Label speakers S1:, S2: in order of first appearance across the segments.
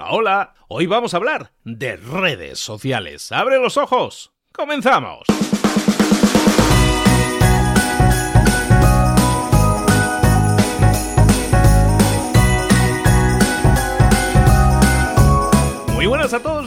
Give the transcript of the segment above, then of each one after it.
S1: Hola, hola. Hoy vamos a hablar de redes sociales. ¡Abre los ojos! ¡Comenzamos! Muy buenas a todos,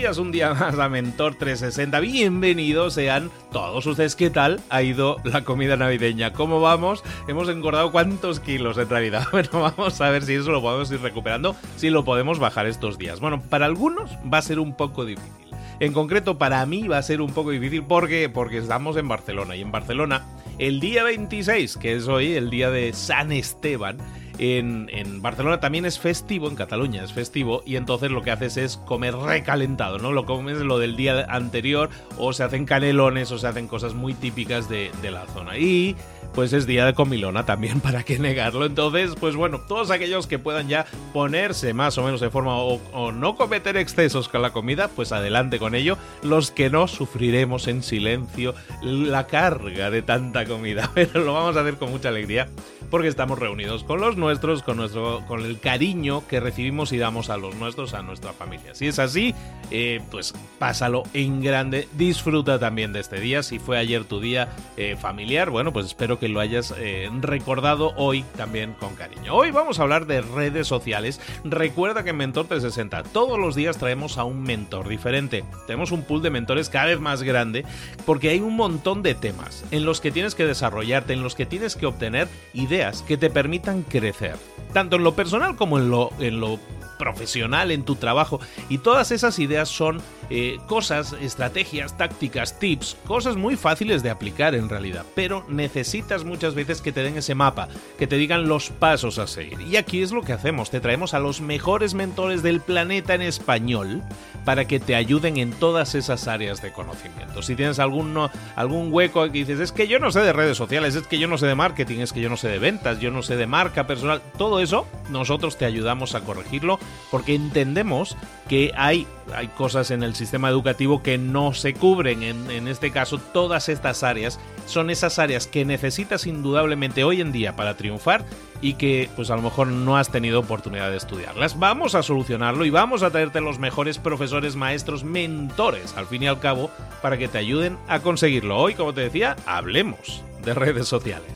S1: un día más a Mentor 360. Bienvenidos sean todos ustedes. ¿Qué tal ha ido la comida navideña? ¿Cómo vamos? Hemos engordado cuántos kilos en realidad. Bueno, vamos a ver si eso lo podemos ir recuperando, si lo podemos bajar estos días. Bueno, para algunos va a ser un poco difícil. En concreto, para mí va a ser un poco difícil porque, porque estamos en Barcelona y en Barcelona el día 26, que es hoy el día de San Esteban, en, Barcelona también es festivo, en Cataluña es festivo, y entonces lo que haces es comer recalentado, ¿no? Lo comes lo del día anterior, o se hacen canelones, o se hacen cosas muy típicas de, de la zona. Y pues es día de comilona también, ¿para qué negarlo? Entonces, pues bueno, todos aquellos que puedan ya ponerse más o menos de forma o, no cometer excesos con la comida, pues adelante con ello. Los que no sufriremos en silencio la carga de tanta comida, pero lo vamos a hacer con mucha alegría porque estamos reunidos con los nuestros, con, nuestro, con el cariño que recibimos y damos a los nuestros, a nuestra familia. Si es así, eh, pues pásalo en grande, disfruta también de este día. Si fue ayer tu día eh, familiar, bueno, pues espero que lo hayas eh, recordado hoy también con cariño. Hoy vamos a hablar de redes sociales. Recuerda que en Mentor 360 todos los días traemos a un mentor diferente. Tenemos un pool de mentores cada vez más grande porque hay un montón de temas en los que tienes que desarrollarte, en los que tienes que obtener ideas que te permitan crecer, tanto en lo personal como en lo, en lo profesional, en tu trabajo. Y todas esas ideas son eh, cosas, estrategias, tácticas, tips, cosas muy fáciles de aplicar en realidad. Pero necesitas muchas veces que te den ese mapa, que te digan los pasos a seguir. Y aquí es lo que hacemos, te traemos a los mejores mentores del planeta en español para que te ayuden en todas esas áreas de conocimiento. Si tienes algún, algún hueco que dices, es que yo no sé de redes sociales, es que yo no sé de marketing, es que yo no sé de ventas, yo no sé de marca personal, todo eso nosotros te ayudamos a corregirlo porque entendemos que hay, hay cosas en el sistema educativo que no se cubren. En, este caso, todas estas áreas son esas áreas que necesitas indudablemente hoy en día para triunfar y que pues a lo mejor no has tenido oportunidad de estudiarlas. Vamos a solucionarlo y vamos a traerte los mejores profesores, maestros, mentores, al fin y al cabo, para que te ayuden a conseguirlo. Hoy, como te decía, hablemos de redes sociales.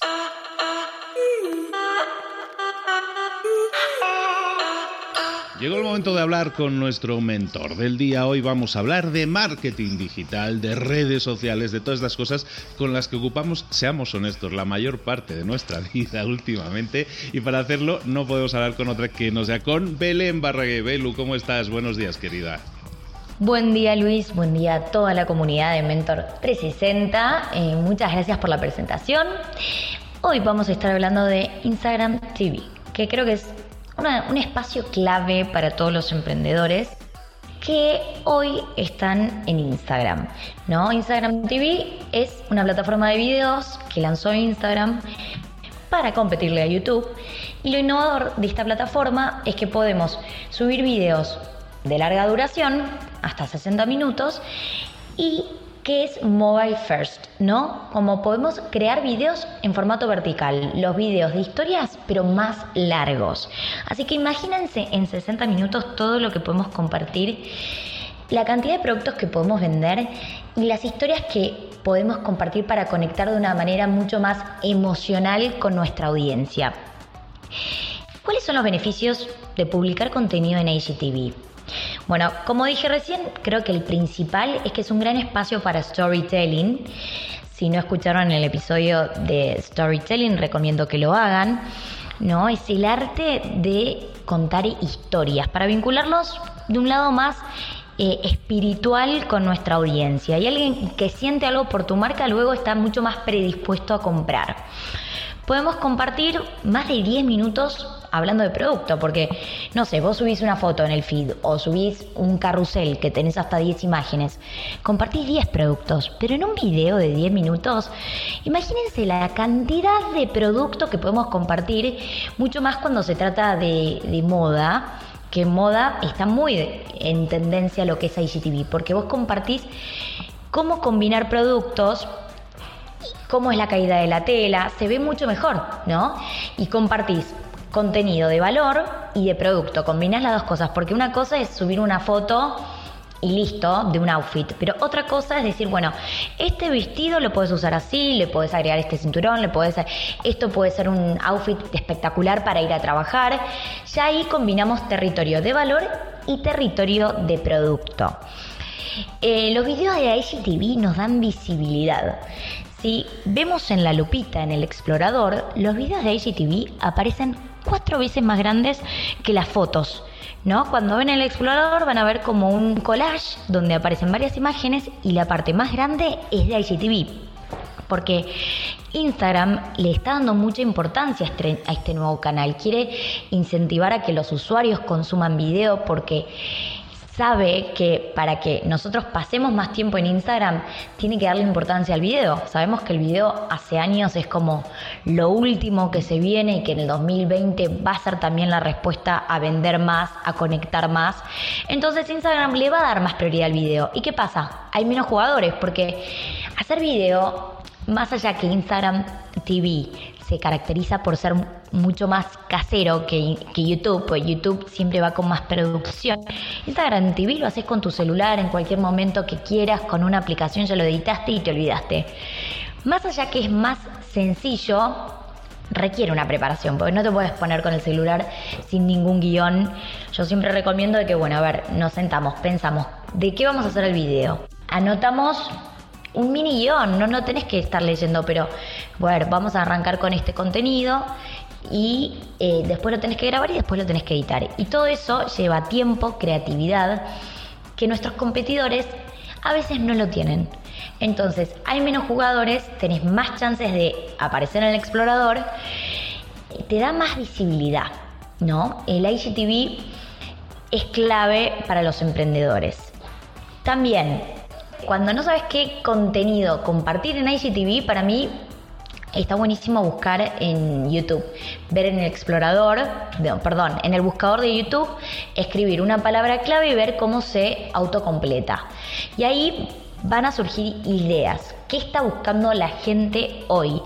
S1: Llegó el momento de hablar con nuestro mentor del día. Hoy vamos a hablar de marketing digital, de redes sociales, de todas las cosas con las que ocupamos, seamos honestos, la mayor parte de nuestra vida últimamente. Y para hacerlo no podemos hablar con otra que no sea con Belén Barragué. Belu, ¿cómo estás? Buenos días, querida.
S2: Buen día Luis, buen día a toda la comunidad de Mentor 360. Eh, muchas gracias por la presentación. Hoy vamos a estar hablando de Instagram TV, que creo que es un espacio clave para todos los emprendedores que hoy están en Instagram. ¿no? Instagram TV es una plataforma de videos que lanzó Instagram para competirle a YouTube. Y lo innovador de esta plataforma es que podemos subir videos de larga duración, hasta 60 minutos, y que es Mobile First, ¿no? Como podemos crear videos en formato vertical, los videos de historias, pero más largos. Así que imagínense en 60 minutos todo lo que podemos compartir, la cantidad de productos que podemos vender y las historias que podemos compartir para conectar de una manera mucho más emocional con nuestra audiencia. ¿Cuáles son los beneficios de publicar contenido en IGTV? Bueno, como dije recién, creo que el principal es que es un gran espacio para storytelling. Si no escucharon el episodio de storytelling, recomiendo que lo hagan. ¿no? Es el arte de contar historias para vincularlos de un lado más eh, espiritual con nuestra audiencia. Y alguien que siente algo por tu marca luego está mucho más predispuesto a comprar. Podemos compartir más de 10 minutos hablando de producto, porque, no sé, vos subís una foto en el feed o subís un carrusel que tenés hasta 10 imágenes, compartís 10 productos, pero en un video de 10 minutos, imagínense la cantidad de producto que podemos compartir, mucho más cuando se trata de, de moda que moda está muy en tendencia a lo que es IGTV, porque vos compartís cómo combinar productos cómo es la caída de la tela, se ve mucho mejor, ¿no? Y compartís contenido de valor y de producto. Combinás las dos cosas, porque una cosa es subir una foto y listo, de un outfit. Pero otra cosa es decir, bueno, este vestido lo puedes usar así, le puedes agregar este cinturón, le puedes esto puede ser un outfit espectacular para ir a trabajar. Ya ahí combinamos territorio de valor y territorio de producto. Eh, los videos de IGTV nos dan visibilidad. Si vemos en la lupita, en el explorador, los videos de IGTV aparecen cuatro veces más grandes que las fotos. ¿No? Cuando ven el explorador van a ver como un collage donde aparecen varias imágenes y la parte más grande es de IGTV. Porque Instagram le está dando mucha importancia a este, a este nuevo canal. Quiere incentivar a que los usuarios consuman video porque sabe que para que nosotros pasemos más tiempo en Instagram, tiene que darle importancia al video. Sabemos que el video hace años es como lo último que se viene y que en el 2020 va a ser también la respuesta a vender más, a conectar más. Entonces Instagram le va a dar más prioridad al video. ¿Y qué pasa? Hay menos jugadores porque hacer video, más allá que Instagram TV se caracteriza por ser mucho más casero que, YouTube, pues YouTube siempre va con más producción. Instagram TV lo haces con tu celular en cualquier momento que quieras, con una aplicación ya lo editaste y te olvidaste. Más allá que es más sencillo, requiere una preparación, porque no te puedes poner con el celular sin ningún guion. Yo siempre recomiendo que, bueno, a ver, nos sentamos, pensamos, ¿de qué vamos a hacer el video? Anotamos un mini guion, no, no tenés que estar leyendo, pero bueno, vamos a arrancar con este contenido y eh, después lo tenés que grabar y después lo tenés que editar. Y todo eso lleva tiempo, creatividad, que nuestros competidores a veces no lo tienen. Entonces, hay menos jugadores, tenés más chances de aparecer en el explorador, te da más visibilidad, ¿no? El IGTV es clave para los emprendedores. También cuando no sabes qué contenido compartir en IGTV, para mí está buenísimo buscar en YouTube, ver en el explorador, perdón, en el buscador de YouTube, escribir una palabra clave y ver cómo se autocompleta. Y ahí van a surgir ideas. ¿Qué está buscando la gente hoy?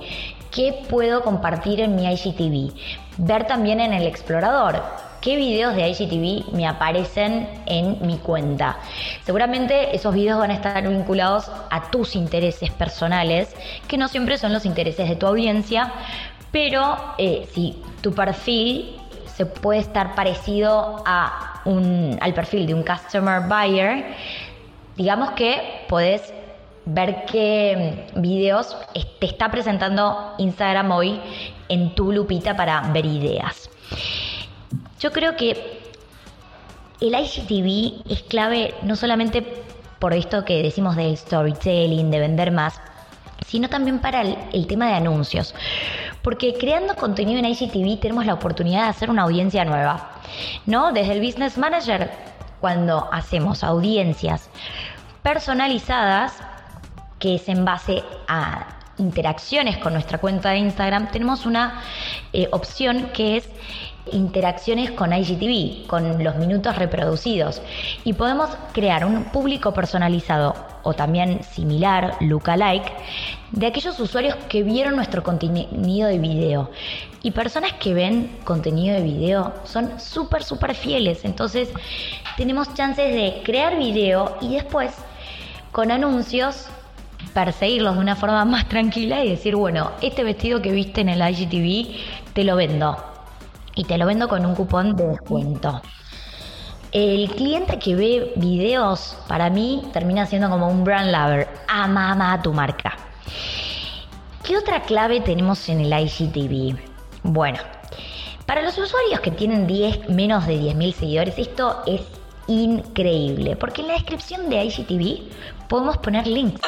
S2: ¿Qué puedo compartir en mi IGTV? Ver también en el explorador qué videos de IGTV me aparecen en mi cuenta. Seguramente esos videos van a estar vinculados a tus intereses personales, que no siempre son los intereses de tu audiencia, pero eh, si tu perfil se puede estar parecido a un, al perfil de un customer buyer, digamos que podés ver qué videos te está presentando Instagram hoy en tu lupita para ver ideas. Yo creo que el IGTV es clave no solamente por esto que decimos del storytelling, de vender más, sino también para el, tema de anuncios. Porque creando contenido en IGTV tenemos la oportunidad de hacer una audiencia nueva. ¿No? Desde el Business Manager, cuando hacemos audiencias personalizadas, que es en base a interacciones con nuestra cuenta de Instagram, tenemos una eh, opción que es interacciones con IGTV, con los minutos reproducidos. Y podemos crear un público personalizado o también similar, lookalike, de aquellos usuarios que vieron nuestro contenido de video. Y personas que ven contenido de video son súper, súper fieles. Entonces tenemos chances de crear video y después con anuncios perseguirlos de una forma más tranquila y decir, bueno, este vestido que viste en el IGTV te lo vendo y te lo vendo con un cupón de descuento. El cliente que ve videos, para mí, termina siendo como un brand lover. Ama, ama a tu marca. ¿Qué otra clave tenemos en el IGTV? Bueno, para los usuarios que tienen 10, menos de 10.000 seguidores, esto es increíble, porque en la descripción de IGTV podemos poner links.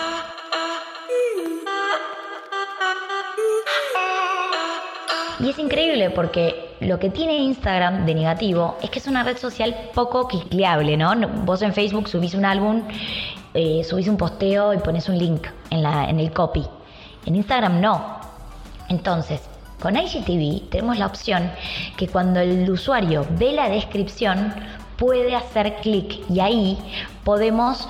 S2: Y es increíble porque lo que tiene Instagram de negativo es que es una red social poco clicleable, ¿no? Vos en Facebook subís un álbum, eh, subís un posteo y pones un link en, la, en el copy. En Instagram no. Entonces, con IGTV tenemos la opción que cuando el usuario ve la descripción puede hacer clic y ahí podemos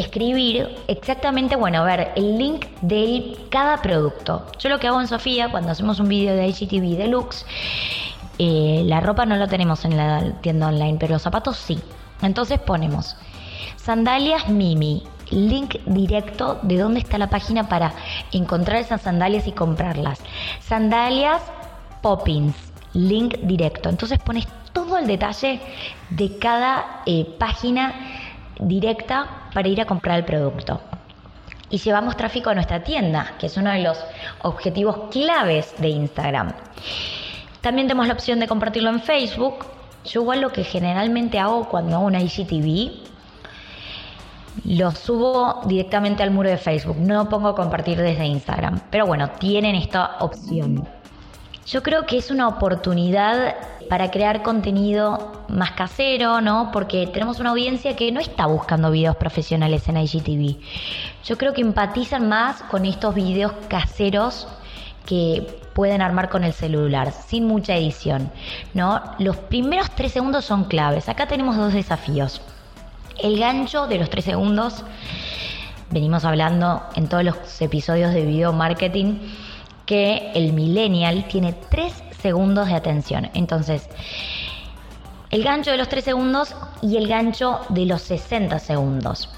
S2: escribir exactamente, bueno, a ver, el link de cada producto. Yo lo que hago en Sofía, cuando hacemos un vídeo de IGTV Deluxe, Eh, la ropa no la tenemos en la tienda online, pero los zapatos sí. Entonces ponemos sandalias Mimi, link directo de dónde está la página para encontrar esas sandalias y comprarlas. Sandalias Poppins, link directo. Entonces pones todo el detalle de cada eh, página directa para ir a comprar el producto. Y llevamos tráfico a nuestra tienda, que es uno de los objetivos claves de Instagram. También tenemos la opción de compartirlo en Facebook. Yo igual lo que generalmente hago cuando hago una IGTV, lo subo directamente al muro de Facebook. No pongo compartir desde Instagram. Pero bueno, tienen esta opción. Yo creo que es una oportunidad para crear contenido más casero, ¿no? Porque tenemos una audiencia que no está buscando videos profesionales en IGTV. Yo creo que empatizan más con estos videos caseros que pueden armar con el celular, sin mucha edición, ¿no? Los primeros tres segundos son claves. Acá tenemos dos desafíos. El gancho de los tres segundos, venimos hablando en todos los episodios de video marketing, que el millennial tiene 3 segundos de atención. Entonces, el gancho de los 3 segundos y el gancho de los 60 segundos.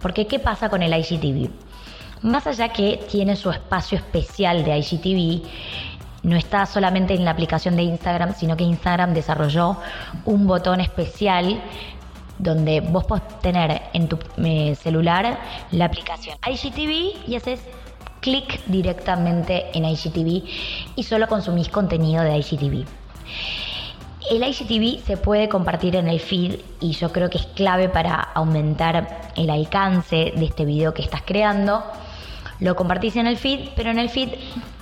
S2: Porque, ¿qué pasa con el IGTV? Más allá que tiene su espacio especial de IGTV, no está solamente en la aplicación de Instagram, sino que Instagram desarrolló un botón especial donde vos podés tener en tu eh, celular la aplicación IGTV y haces clic directamente en IGTV y solo consumís contenido de IGTV. El IGTV se puede compartir en el feed y yo creo que es clave para aumentar el alcance de este video que estás creando. Lo compartís en el feed, pero en el feed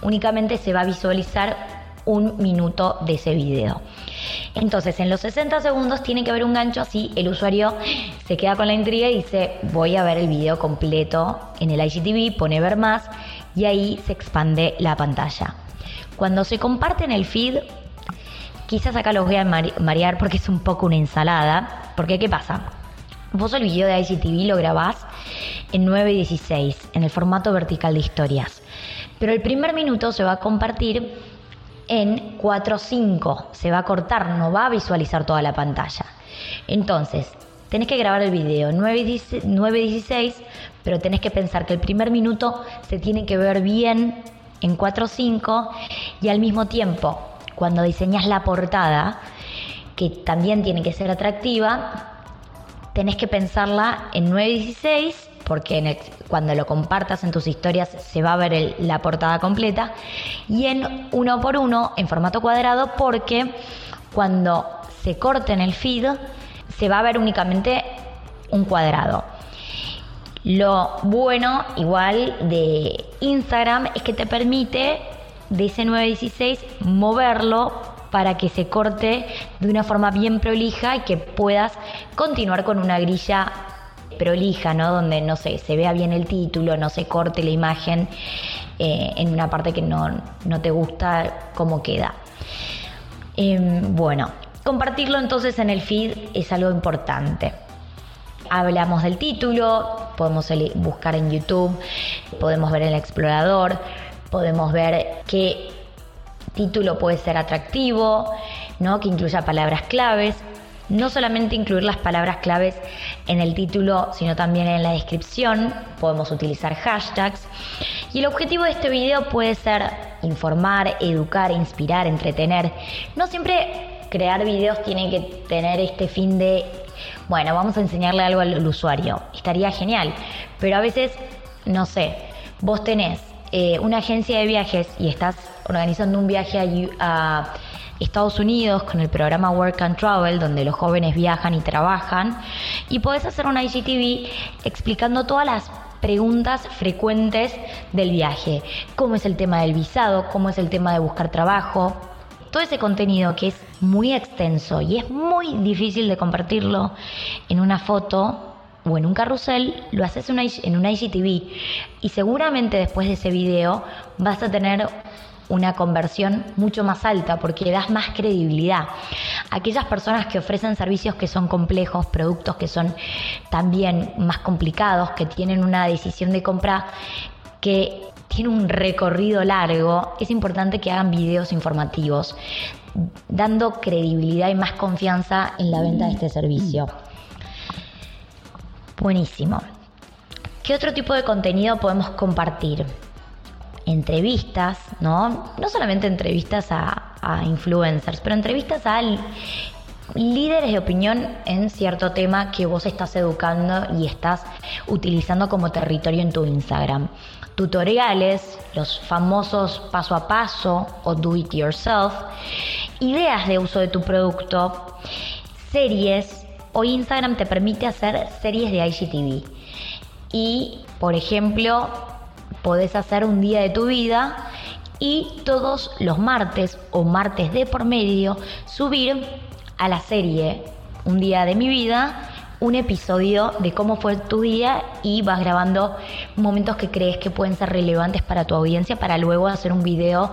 S2: únicamente se va a visualizar un minuto de ese video. Entonces, en los 60 segundos tiene que haber un gancho así el usuario se queda con la intriga y dice, voy a ver el video completo en el IGTV, pone ver más y ahí se expande la pantalla. Cuando se comparte en el feed, quizás acá los voy a marear porque es un poco una ensalada, porque ¿qué pasa? Vos el video de IGTV lo grabás en 9.16, en el formato vertical de historias. Pero el primer minuto se va a compartir en 4.5. Se va a cortar, no va a visualizar toda la pantalla. Entonces, tenés que grabar el video 9.16, pero tenés que pensar que el primer minuto se tiene que ver bien en 4.5 y al mismo tiempo, cuando diseñas la portada, que también tiene que ser atractiva, tenés que pensarla en 9.16 porque cuando lo compartas en tus historias se va a ver la portada completa, y en uno por uno, en formato cuadrado, porque cuando se corte en el feed, se va a ver únicamente un cuadrado. Lo bueno, igual, de Instagram es que te permite de ese 916 moverlo para que se corte de una forma bien prolija y que puedas continuar con una grilla prolija, ¿no? Donde, no sé, se vea bien el título, no se corte la imagen eh, en una parte que no, te gusta cómo queda. Em, bueno, compartirlo entonces en el feed es algo importante. Hablamos del título, podemos buscar en YouTube, podemos ver el explorador, podemos ver qué título puede ser atractivo, ¿no? que incluya palabras claves no solamente incluir las palabras claves en el título, sino también en la descripción. Podemos utilizar hashtags. Y el objetivo de este video puede ser informar, educar, inspirar, entretener. No siempre crear videos tiene que tener este fin de, bueno, vamos a enseñarle algo al, usuario. Estaría genial. Pero a veces, no sé, vos tenés eh, una agencia de viajes y estás organizando un viaje a, a Estados Unidos con el programa Work and Travel, donde los jóvenes viajan y trabajan, y podés hacer una IGTV explicando todas las preguntas frecuentes del viaje, cómo es el tema del visado, cómo es el tema de buscar trabajo, todo ese contenido que es muy extenso y es muy difícil de compartirlo en una foto o en un carrusel, lo haces en una IGTV y seguramente después de ese video vas a tener una conversión mucho más alta porque das más credibilidad. Aquellas personas que ofrecen servicios que son complejos, productos que son también más complicados, que tienen una decisión de compra que tiene un recorrido largo, es importante que hagan videos informativos dando credibilidad y más confianza en la venta de este servicio. Buenísimo. ¿Qué otro tipo de contenido podemos compartir? Entrevistas, ¿no? No solamente entrevistas a, a influencers, pero entrevistas a líderes de opinión en cierto tema que vos estás educando y estás utilizando como territorio en tu Instagram. Tutoriales, los famosos paso a paso o do it yourself, ideas de uso de tu producto, series. Hoy Instagram te permite hacer series de IGTV. Y, por ejemplo, podés hacer un día de tu vida y todos los martes o martes de por medio subir a la serie Un día de mi vida un episodio de cómo fue tu día y vas grabando momentos que crees que pueden ser relevantes para tu audiencia para luego hacer un video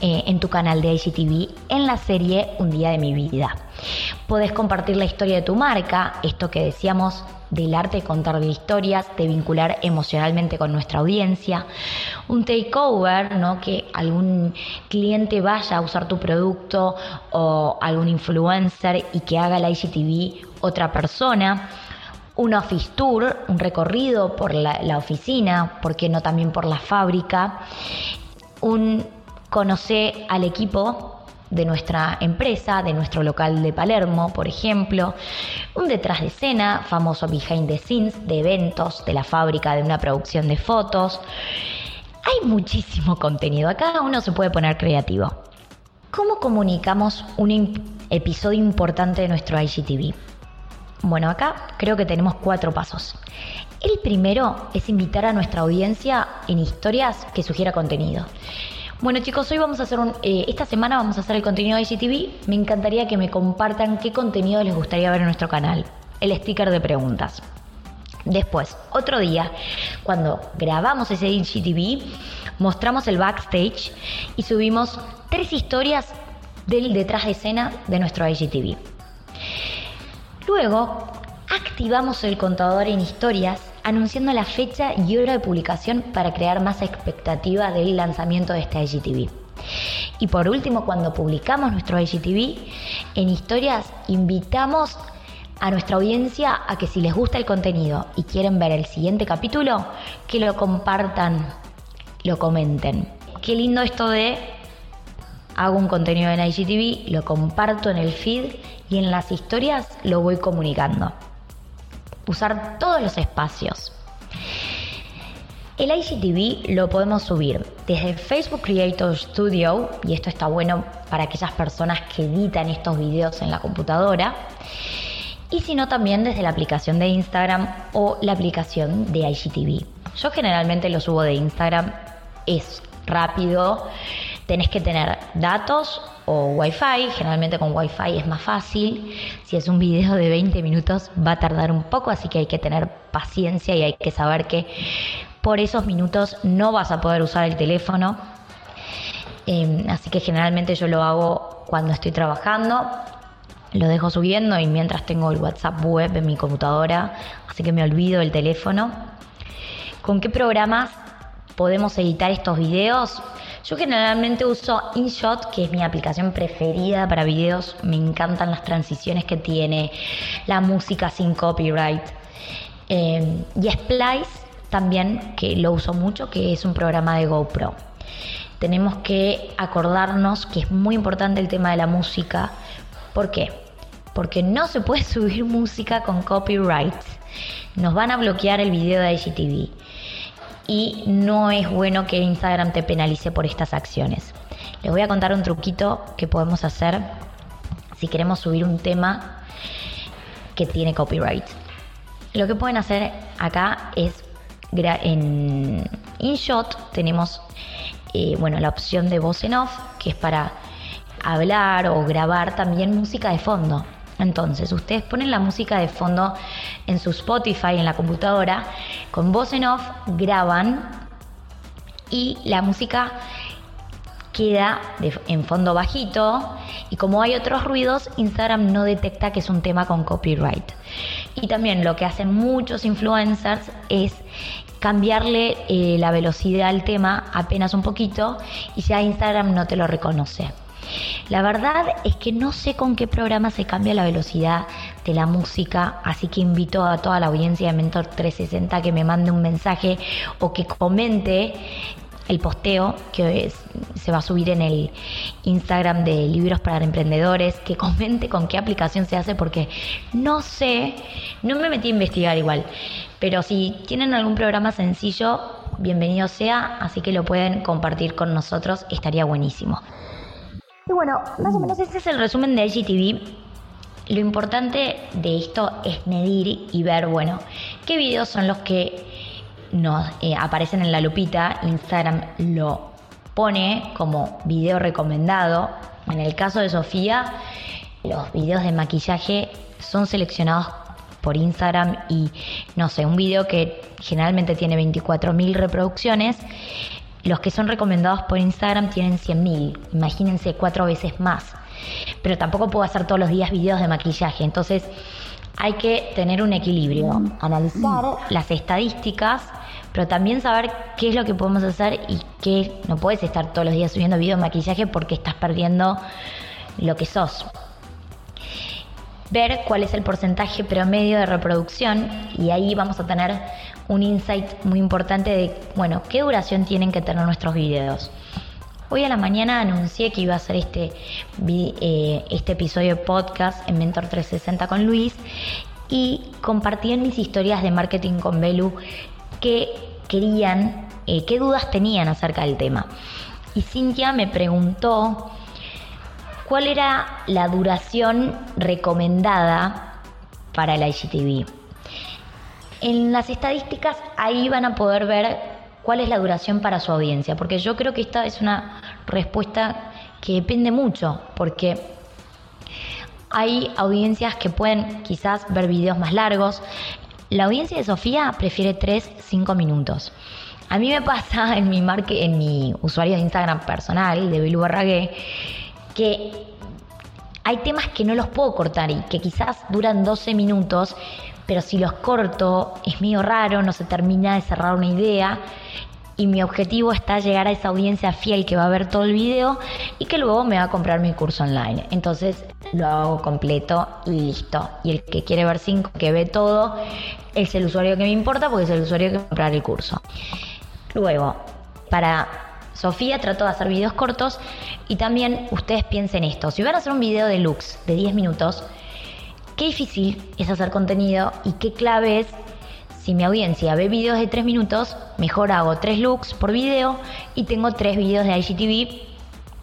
S2: eh, en tu canal de IGTV en la serie Un día de mi vida. Podés compartir la historia de tu marca, esto que decíamos del arte de contar historias, de vincular emocionalmente con nuestra audiencia, un takeover, ¿no? que algún cliente vaya a usar tu producto o algún influencer y que haga la IGTV otra persona, un office tour, un recorrido por la, oficina, porque no también por la fábrica, un conocer al equipo de nuestra empresa, de nuestro local de Palermo, por ejemplo, un detrás de escena, famoso behind the scenes, de eventos, de la fábrica, de una producción de fotos. Hay muchísimo contenido, acá uno se puede poner creativo. ¿Cómo comunicamos un episodio importante de nuestro IGTV? Bueno, acá creo que tenemos cuatro pasos. El primero es invitar a nuestra audiencia en historias que sugiera contenido. Bueno chicos, hoy vamos a hacer un, eh, esta semana vamos a hacer el contenido de IGTV. Me encantaría que me compartan qué contenido les gustaría ver en nuestro canal. El sticker de preguntas. Después, otro día, cuando grabamos ese IGTV, mostramos el backstage y subimos tres historias del detrás de escena de nuestro IGTV. Luego, activamos el contador en historias anunciando la fecha y hora de publicación para crear más expectativa del lanzamiento de este IGTV. Y por último, cuando publicamos nuestro IGTV, en historias invitamos a nuestra audiencia a que si les gusta el contenido y quieren ver el siguiente capítulo, que lo compartan, lo comenten. Qué lindo esto de hago un contenido en IGTV, lo comparto en el feed y en las historias lo voy comunicando usar todos los espacios. El IGTV lo podemos subir desde Facebook Creator Studio, y esto está bueno para aquellas personas que editan estos videos en la computadora, y si no también desde la aplicación de Instagram o la aplicación de IGTV. Yo generalmente lo subo de Instagram, es rápido, tenés que tener datos o Wi-Fi, generalmente con Wi-Fi es más fácil. Si es un video de 20 minutos va a tardar un poco, así que hay que tener paciencia y hay que saber que por esos minutos no vas a poder usar el teléfono. Em, así que generalmente yo lo hago cuando estoy trabajando, lo dejo subiendo y mientras tengo el WhatsApp web en mi computadora, así que me olvido el teléfono. ¿Con qué programas podemos editar estos videos? Yo generalmente uso InShot, que es mi aplicación preferida para videos. Me encantan las transiciones que tiene, la música sin copyright. Eh, y Splice también, que lo uso mucho, que es un programa de GoPro. Tenemos que acordarnos que es muy importante el tema de la música. ¿Por qué? Porque no se puede subir música con copyright. Nos van a bloquear el video de IGTV y no es bueno que Instagram te penalice por estas acciones. Les voy a contar un truquito que podemos hacer si queremos subir un tema que tiene copyright. Lo que pueden hacer acá es en InShot tenemos eh, bueno, la opción de voz en off, que es para hablar o grabar también música de fondo. Entonces, ustedes ponen la música de fondo en su Spotify, en la computadora, con voz en off, graban y la música queda en fondo bajito y como hay otros ruidos, Instagram no detecta que es un tema con copyright. Y también lo que hacen muchos influencers es cambiarle eh, la velocidad al tema apenas un poquito y ya Instagram no te lo reconoce. La verdad es que no sé con qué programa se cambia la velocidad de la música, así que invito a toda la audiencia de Mentor 360 que me mande un mensaje o que comente el posteo que se va a subir en el Instagram de Libros para Emprendedores, que comente con qué aplicación se hace porque no sé, no me metí a investigar igual, pero si tienen algún programa sencillo, bienvenido sea, así que lo pueden compartir con nosotros, estaría buenísimo. Y bueno, más o menos ese es el resumen de IGTV. Lo importante de esto es medir y ver, bueno, qué videos son los que nos eh, aparecen en la lupita, Instagram lo pone como video recomendado. En el caso de Sofía, los videos de maquillaje son seleccionados por Instagram y no sé, un video que generalmente tiene 24.000 reproducciones, los que son recomendados por Instagram tienen 100.000, imagínense cuatro veces más. Pero tampoco puedo hacer todos los días videos de maquillaje, entonces hay que tener un equilibrio, analizar las estadísticas pero también saber qué es lo que podemos hacer y qué no puedes estar todos los días subiendo videos de maquillaje porque estás perdiendo lo que sos. Ver cuál es el porcentaje promedio de reproducción y ahí vamos a tener un insight muy importante de, bueno, qué duración tienen que tener nuestros videos. Hoy a la mañana anuncié que iba a hacer este, eh, este episodio de podcast en Mentor 360 con Luis y compartí en mis historias de marketing con Belu qué querían, eh, qué dudas tenían acerca del tema. Y Cintia me preguntó cuál era la duración recomendada para el IGTV. En las estadísticas ahí van a poder ver cuál es la duración para su audiencia, porque yo creo que esta es una respuesta que depende mucho, porque hay audiencias que pueden quizás ver videos más largos, la audiencia de Sofía prefiere 3-5 minutos. A mí me pasa en mi, en mi usuario de Instagram personal, de Belu Barragué, que hay temas que no los puedo cortar y que quizás duran 12 minutos, pero si los corto es medio raro, no se termina de cerrar una idea y mi objetivo está llegar a esa audiencia fiel que va a ver todo el video y que luego me va a comprar mi curso online. Entonces lo hago completo y listo. Y el que quiere ver cinco, que ve todo, es el usuario que me importa porque es el usuario que va a comprar el curso. Luego, para Sofía trato de hacer videos cortos y también ustedes piensen esto. Si van a hacer un video de looks de 10 minutos, qué difícil es hacer contenido y qué clave es si mi audiencia ve videos de 3 minutos, mejor hago 3 looks por video y tengo 3 videos de IGTV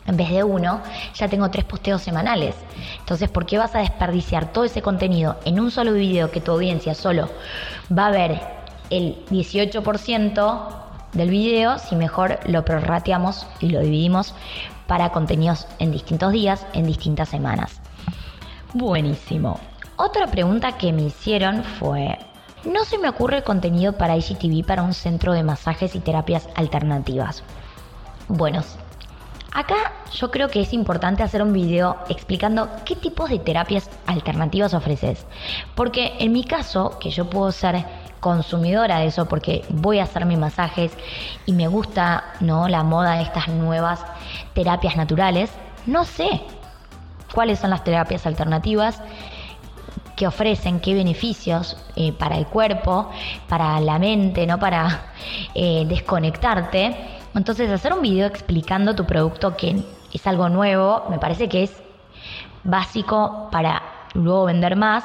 S2: en vez de uno, ya tengo 3 posteos semanales. Entonces, ¿por qué vas a desperdiciar todo ese contenido en un solo video que tu audiencia solo va a ver el 18% del video si mejor lo prorrateamos y lo dividimos para contenidos en distintos días, en distintas semanas? Buenísimo. Otra pregunta que me hicieron fue, no se me ocurre contenido para IGTV para un centro de masajes y terapias alternativas. Bueno, acá yo creo que es importante hacer un video explicando qué tipos de terapias alternativas ofreces. Porque en mi caso, que yo puedo ser consumidora de eso porque voy a hacer mis masajes y me gusta ¿no? la moda de estas nuevas terapias naturales, no sé cuáles son las terapias alternativas qué ofrecen, qué beneficios eh, para el cuerpo, para la mente, ¿no? Para eh, desconectarte. Entonces, hacer un video explicando tu producto que es algo nuevo, me parece que es básico para luego vender más.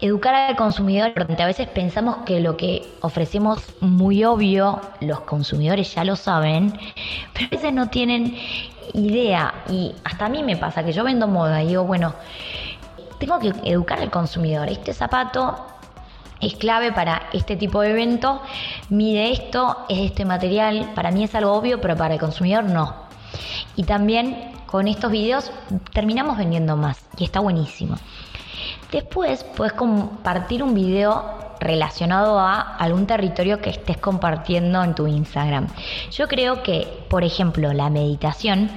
S2: Educar al consumidor, a veces pensamos que lo que ofrecemos muy obvio, los consumidores ya lo saben, pero a veces no tienen idea. Y hasta a mí me pasa que yo vendo moda y digo, bueno, tengo que educar al consumidor. Este zapato es clave para este tipo de evento, mide esto, es este material, para mí es algo obvio, pero para el consumidor no. Y también con estos videos terminamos vendiendo más y está buenísimo. Después puedes compartir un video relacionado a algún territorio que estés compartiendo en tu Instagram. Yo creo que, por ejemplo, la meditación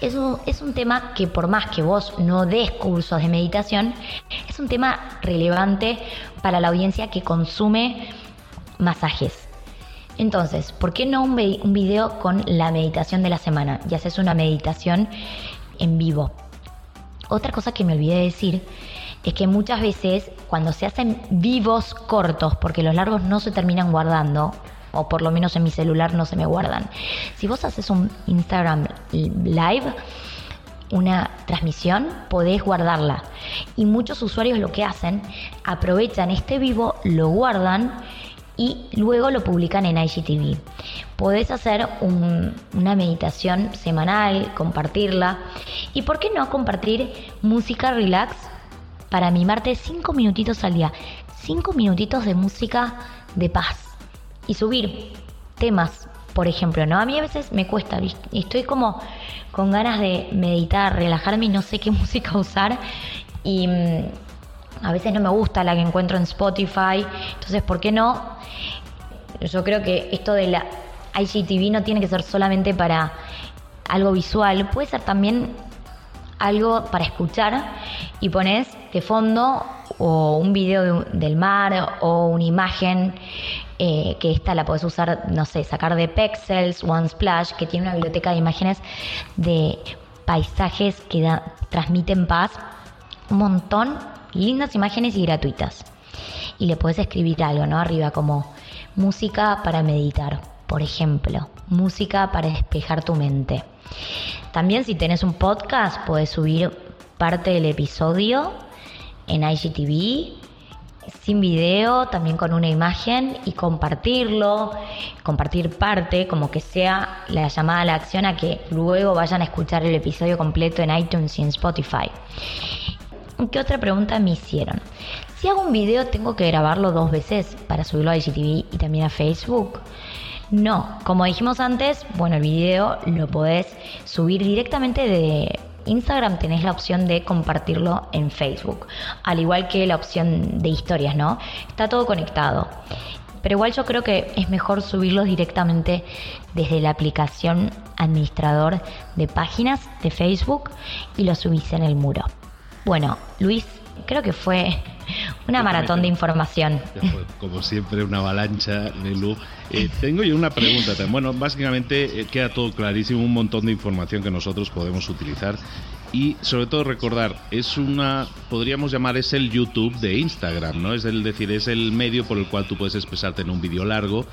S2: es un, es un tema que por más que vos no des cursos de meditación, es un tema relevante para la audiencia que consume masajes. Entonces, ¿por qué no un, un video con la meditación de la semana? Y haces una meditación en vivo. Otra cosa que me olvidé de decir es que muchas veces cuando se hacen vivos cortos, porque los largos no se terminan guardando, o por lo menos en mi celular no se me guardan. Si vos haces un Instagram live, una transmisión, podés guardarla. Y muchos usuarios lo que hacen, aprovechan este vivo, lo guardan y luego lo publican en IGTV. Podés hacer una meditación semanal, compartirla. ¿Y por qué no compartir música relax para mimarte cinco minutitos al día? Cinco minutitos de música de paz y subir temas, por ejemplo, ¿no? A mí a veces me cuesta, estoy como con ganas de meditar, relajarme y no sé qué música usar y mm, a veces no me gusta la que encuentro en Spotify, entonces, ¿por qué no? Yo creo que esto de la IGTV no tiene que ser solamente para algo visual, puede ser también algo para escuchar y pones de fondo o un video del mar o una imagen eh, que esta la puedes usar, no sé, sacar de Pexels, OneSplash, que tiene una biblioteca de imágenes de paisajes que transmiten paz, un montón, lindas imágenes y gratuitas. Y le puedes escribir algo, ¿no? Arriba como música para meditar, por ejemplo, música para despejar tu mente. También si tenés un podcast, puedes subir parte del episodio en IGTV sin video, también con una imagen y compartirlo, compartir parte, como que sea la llamada a la acción a que luego vayan a escuchar el episodio completo en iTunes y en Spotify. ¿Qué otra pregunta me hicieron? Si hago un video, ¿tengo que grabarlo dos veces para subirlo a IGTV y también a Facebook? No, como dijimos antes, bueno, el video lo podés subir directamente de Instagram tenés la opción de compartirlo en Facebook, al igual que la opción de historias, ¿no? Está todo conectado. Pero igual yo creo que es mejor subirlos directamente desde la aplicación administrador de páginas de Facebook y lo subís en el muro. Bueno, Luis, creo que fue una maratón de información.
S1: Como siempre, una avalancha de luz. Eh, tengo yo una pregunta. Bueno, básicamente eh, queda todo clarísimo, un montón de información que nosotros podemos utilizar. Y sobre todo recordar, es una, podríamos llamar, es el YouTube de Instagram, ¿no? Es el decir, es el medio por el cual tú puedes expresarte en un vídeo largo,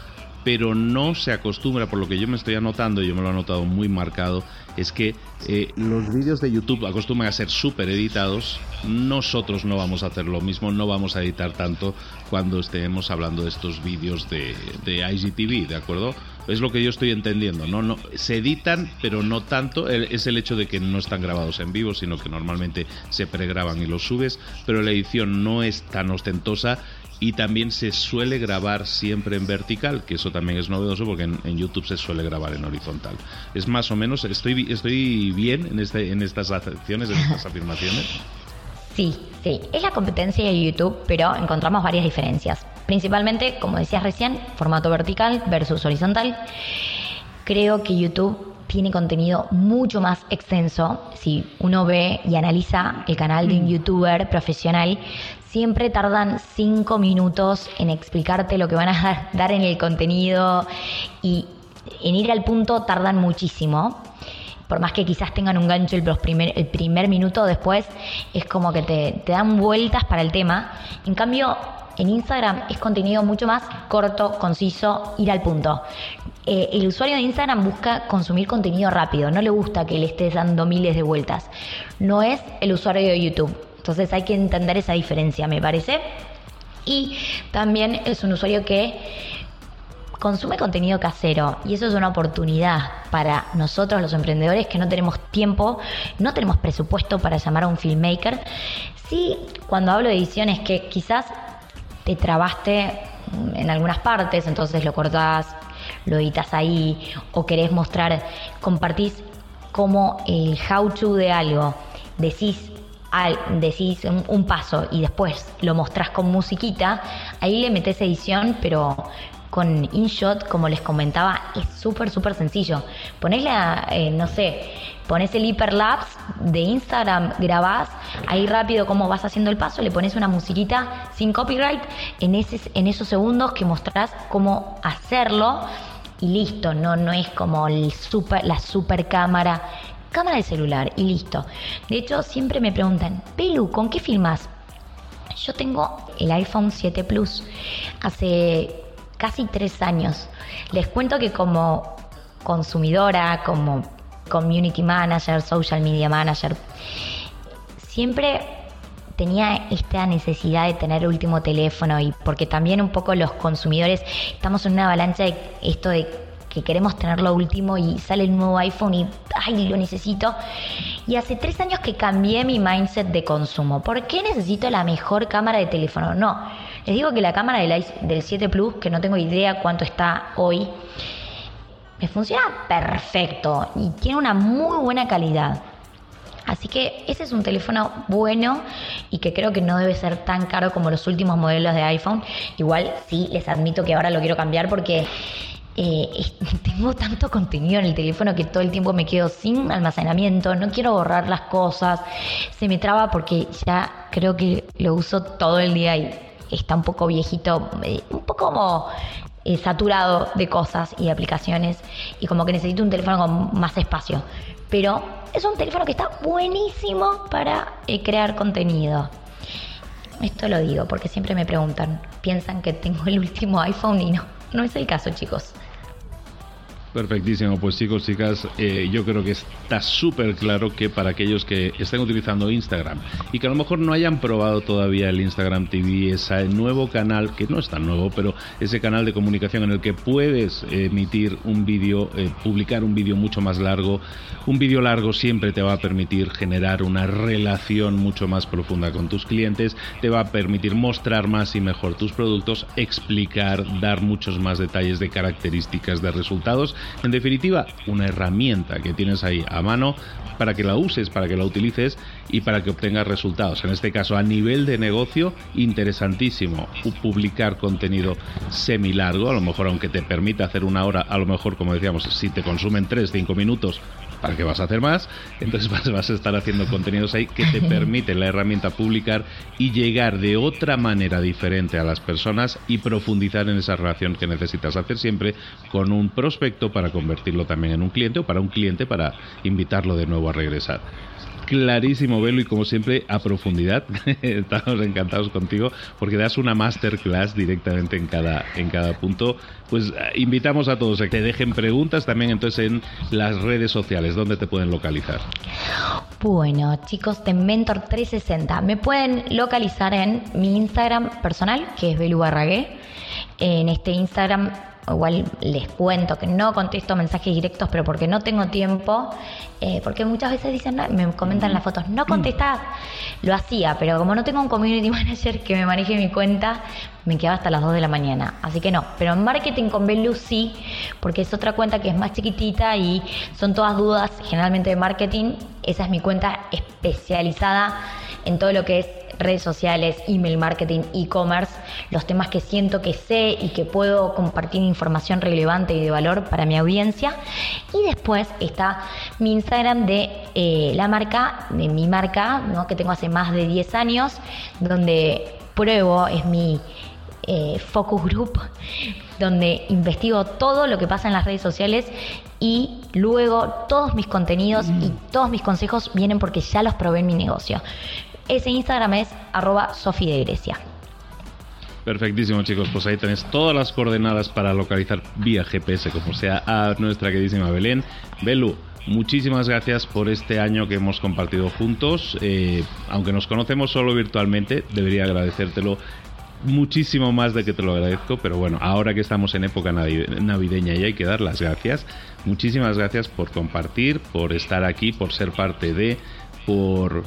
S1: pero no se acostumbra, por lo que yo me estoy anotando, yo me lo he anotado muy marcado, es que eh, los vídeos de YouTube acostumbran a ser súper editados. Nosotros no vamos a hacer lo mismo, no vamos a editar tanto cuando estemos hablando de estos vídeos de, de IGTV, ¿de acuerdo? Es lo que yo estoy entendiendo, ¿no? no se editan, pero no tanto. Es el hecho de que no están grabados en vivo, sino que normalmente se pregraban y los subes, pero la edición no es tan ostentosa y también se suele grabar siempre en vertical, que eso también es novedoso porque en, YouTube se suele grabar en horizontal. Es más o menos, estoy, estoy bien en, este, en estas acciones, en estas afirmaciones.
S2: Sí, sí, es la competencia de YouTube, pero encontramos varias diferencias. Principalmente, como decías recién, formato vertical versus horizontal. Creo que YouTube tiene contenido mucho más extenso. Si uno ve y analiza el canal de un mm. youtuber profesional, siempre tardan cinco minutos en explicarte lo que van a dar en el contenido y en ir al punto tardan muchísimo. Por más que quizás tengan un gancho el, primer, minuto después, es como que te, te dan vueltas para el tema. En cambio, en Instagram es contenido mucho más corto, conciso, ir al punto. Eh, el usuario de Instagram busca consumir contenido rápido, no le gusta que le estés dando miles de vueltas. No es el usuario de YouTube. Entonces hay que entender esa diferencia, me parece. Y también es un usuario que consume contenido casero y eso es una oportunidad para nosotros los emprendedores que no tenemos tiempo, no tenemos presupuesto para llamar a un filmmaker. Sí, cuando hablo de ediciones que quizás te trabaste en algunas partes, entonces lo cortás, lo editas ahí, o querés mostrar, compartís como el how to de algo, decís, decís un, paso y después lo mostrás con musiquita, ahí le metes edición, pero con InShot, como les comentaba, es súper, súper sencillo. Ponésle, eh, no sé, pones el hiperlapse de Instagram, grabás ahí rápido cómo vas haciendo el paso, le pones una musiquita sin copyright en, ese, en esos segundos que mostrás cómo hacerlo y listo, no, no es como el super, la super cámara cámara de celular y listo. De hecho, siempre me preguntan, Pelu, ¿con qué filmas? Yo tengo el iPhone 7 Plus hace casi tres años. Les cuento que como consumidora, como community manager, social media manager, siempre tenía esta necesidad de tener último teléfono y porque también un poco los consumidores estamos en una avalancha de esto de que queremos tener lo último y sale el nuevo iPhone y ay, lo necesito. Y hace tres años que cambié mi mindset de consumo. ¿Por qué necesito la mejor cámara de teléfono? No, les digo que la cámara del, del 7 Plus, que no tengo idea cuánto está hoy, me funciona perfecto y tiene una muy buena calidad. Así que ese es un teléfono bueno y que creo que no debe ser tan caro como los últimos modelos de iPhone. Igual sí, les admito que ahora lo quiero cambiar porque eh, tengo tanto contenido en el teléfono que todo el tiempo me quedo sin almacenamiento, no quiero borrar las cosas, se me traba porque ya creo que lo uso todo el día y está un poco viejito, eh, un poco como eh, saturado de cosas y de aplicaciones y como que necesito un teléfono con más espacio. Pero es un teléfono que está buenísimo para eh, crear contenido. Esto lo digo porque siempre me preguntan, piensan que tengo el último iPhone y no, no es el caso chicos.
S1: Perfectísimo, pues chicos, chicas, eh, yo creo que está súper claro que para aquellos que estén utilizando Instagram y que a lo mejor no hayan probado todavía el Instagram TV, ese nuevo canal, que no es tan nuevo, pero ese canal de comunicación en el que puedes emitir un vídeo, eh, publicar un vídeo mucho más largo, un vídeo largo siempre te va a permitir generar una relación mucho más profunda con tus clientes, te va a permitir mostrar más y mejor tus productos, explicar, dar muchos más detalles de características de resultados en definitiva, una herramienta que tienes ahí a mano para que la uses, para que la utilices y para que obtengas resultados. En este caso, a nivel de negocio, interesantísimo publicar contenido semi-largo, a lo mejor aunque te permita hacer una hora, a lo mejor, como decíamos, si te consumen 3-5 minutos, ¿para qué vas a hacer más? Entonces vas, a estar haciendo contenidos ahí que te permiten la herramienta publicar y llegar de otra manera diferente a las personas y profundizar en esa relación que necesitas hacer siempre con un prospecto para convertirlo también en un cliente o para un cliente para invitarlo de nuevo a regresar clarísimo, Velo, y como siempre, a profundidad. Estamos encantados contigo porque das una masterclass directamente en cada, en cada punto. Pues eh, invitamos a todos a que te dejen preguntas también entonces en las redes sociales, donde te pueden localizar.
S2: Bueno, chicos de Mentor 360, me pueden localizar en mi Instagram personal, que es Belu Barragué. En este Instagram igual les cuento que no contesto mensajes directos, pero porque no tengo tiempo, eh, porque muchas veces dicen, me comentan las fotos, no contestás, lo hacía, pero como no tengo un community manager que me maneje mi cuenta, me quedaba hasta las 2 de la mañana, así que no, pero en marketing con Belu sí, porque es otra cuenta que es más chiquitita y son todas dudas generalmente de marketing, esa es mi cuenta especializada en todo lo que es redes sociales, email marketing, e-commerce, los temas que siento que sé y que puedo compartir información relevante y de valor para mi audiencia. Y después está mi Instagram de eh, la marca, de mi marca, ¿no? que tengo hace más de 10 años, donde pruebo, es mi eh, focus group, donde investigo todo lo que pasa en las redes sociales y luego todos mis contenidos y todos mis consejos vienen porque ya los probé en mi negocio. Ese Instagram es arroba Sofi.
S1: Perfectísimo, chicos. Pues ahí tenéis todas las coordenadas para localizar vía GPS, como sea, a nuestra queridísima Belén. Belu, muchísimas gracias por este año que hemos compartido juntos. Eh, aunque nos conocemos solo virtualmente, debería agradecértelo muchísimo más de que te lo agradezco, pero bueno, ahora que estamos en época navideña y hay que dar las gracias, muchísimas gracias por compartir, por estar aquí, por ser parte de, por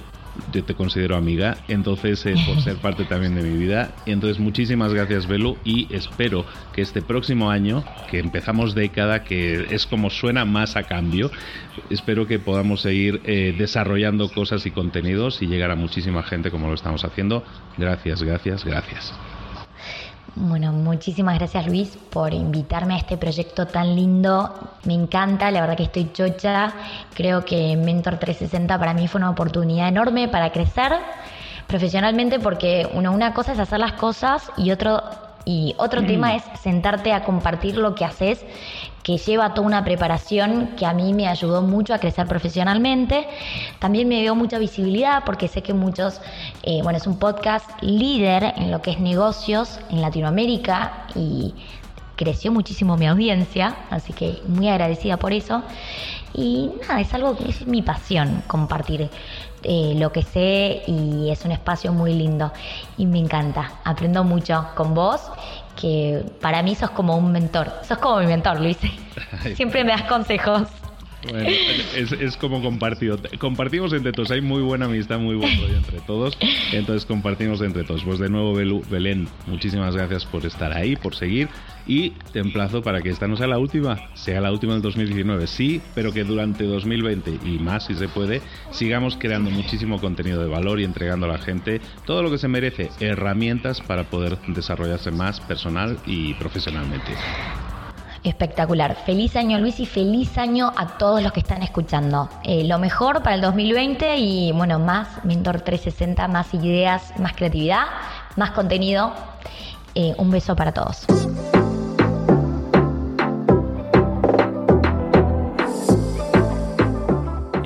S1: yo te considero amiga, entonces eh, por ser parte también de mi vida. Entonces muchísimas gracias Belu y espero que este próximo año, que empezamos década, que es como suena más a cambio, espero que podamos seguir eh, desarrollando cosas y contenidos y llegar a muchísima gente como lo estamos haciendo. Gracias, gracias, gracias.
S2: Bueno, muchísimas gracias Luis por invitarme a este proyecto tan lindo. Me encanta, la verdad que estoy chocha. Creo que Mentor 360 para mí fue una oportunidad enorme para crecer profesionalmente porque una cosa es hacer las cosas y otro, y otro mm. tema es sentarte a compartir lo que haces que lleva toda una preparación que a mí me ayudó mucho a crecer profesionalmente. También me dio mucha visibilidad porque sé que muchos, eh, bueno, es un podcast líder en lo que es negocios en Latinoamérica y creció muchísimo mi audiencia, así que muy agradecida por eso. Y nada, es algo, es mi pasión compartir eh, lo que sé y es un espacio muy lindo y me encanta. Aprendo mucho con vos, que para mí sos como un mentor. Sos como mi mentor, Luis. Siempre me das consejos.
S3: Bueno, es, como compartido. Compartimos entre todos. Hay muy buena amistad, muy buen rollo entre todos. Entonces compartimos entre todos. Pues de nuevo, Belén, muchísimas gracias por estar ahí, por seguir. Y te emplazo para que esta no sea la última, sea la última del 2019. Sí, pero que durante 2020 y más, si se puede, sigamos creando muchísimo contenido de valor y entregando a la gente todo lo que se merece, herramientas para poder desarrollarse más personal y profesionalmente.
S2: Espectacular. Feliz año Luis y feliz año a todos los que están escuchando. Eh, lo mejor para el 2020 y bueno, más Mentor 360, más ideas, más creatividad, más contenido. Eh, un beso para todos.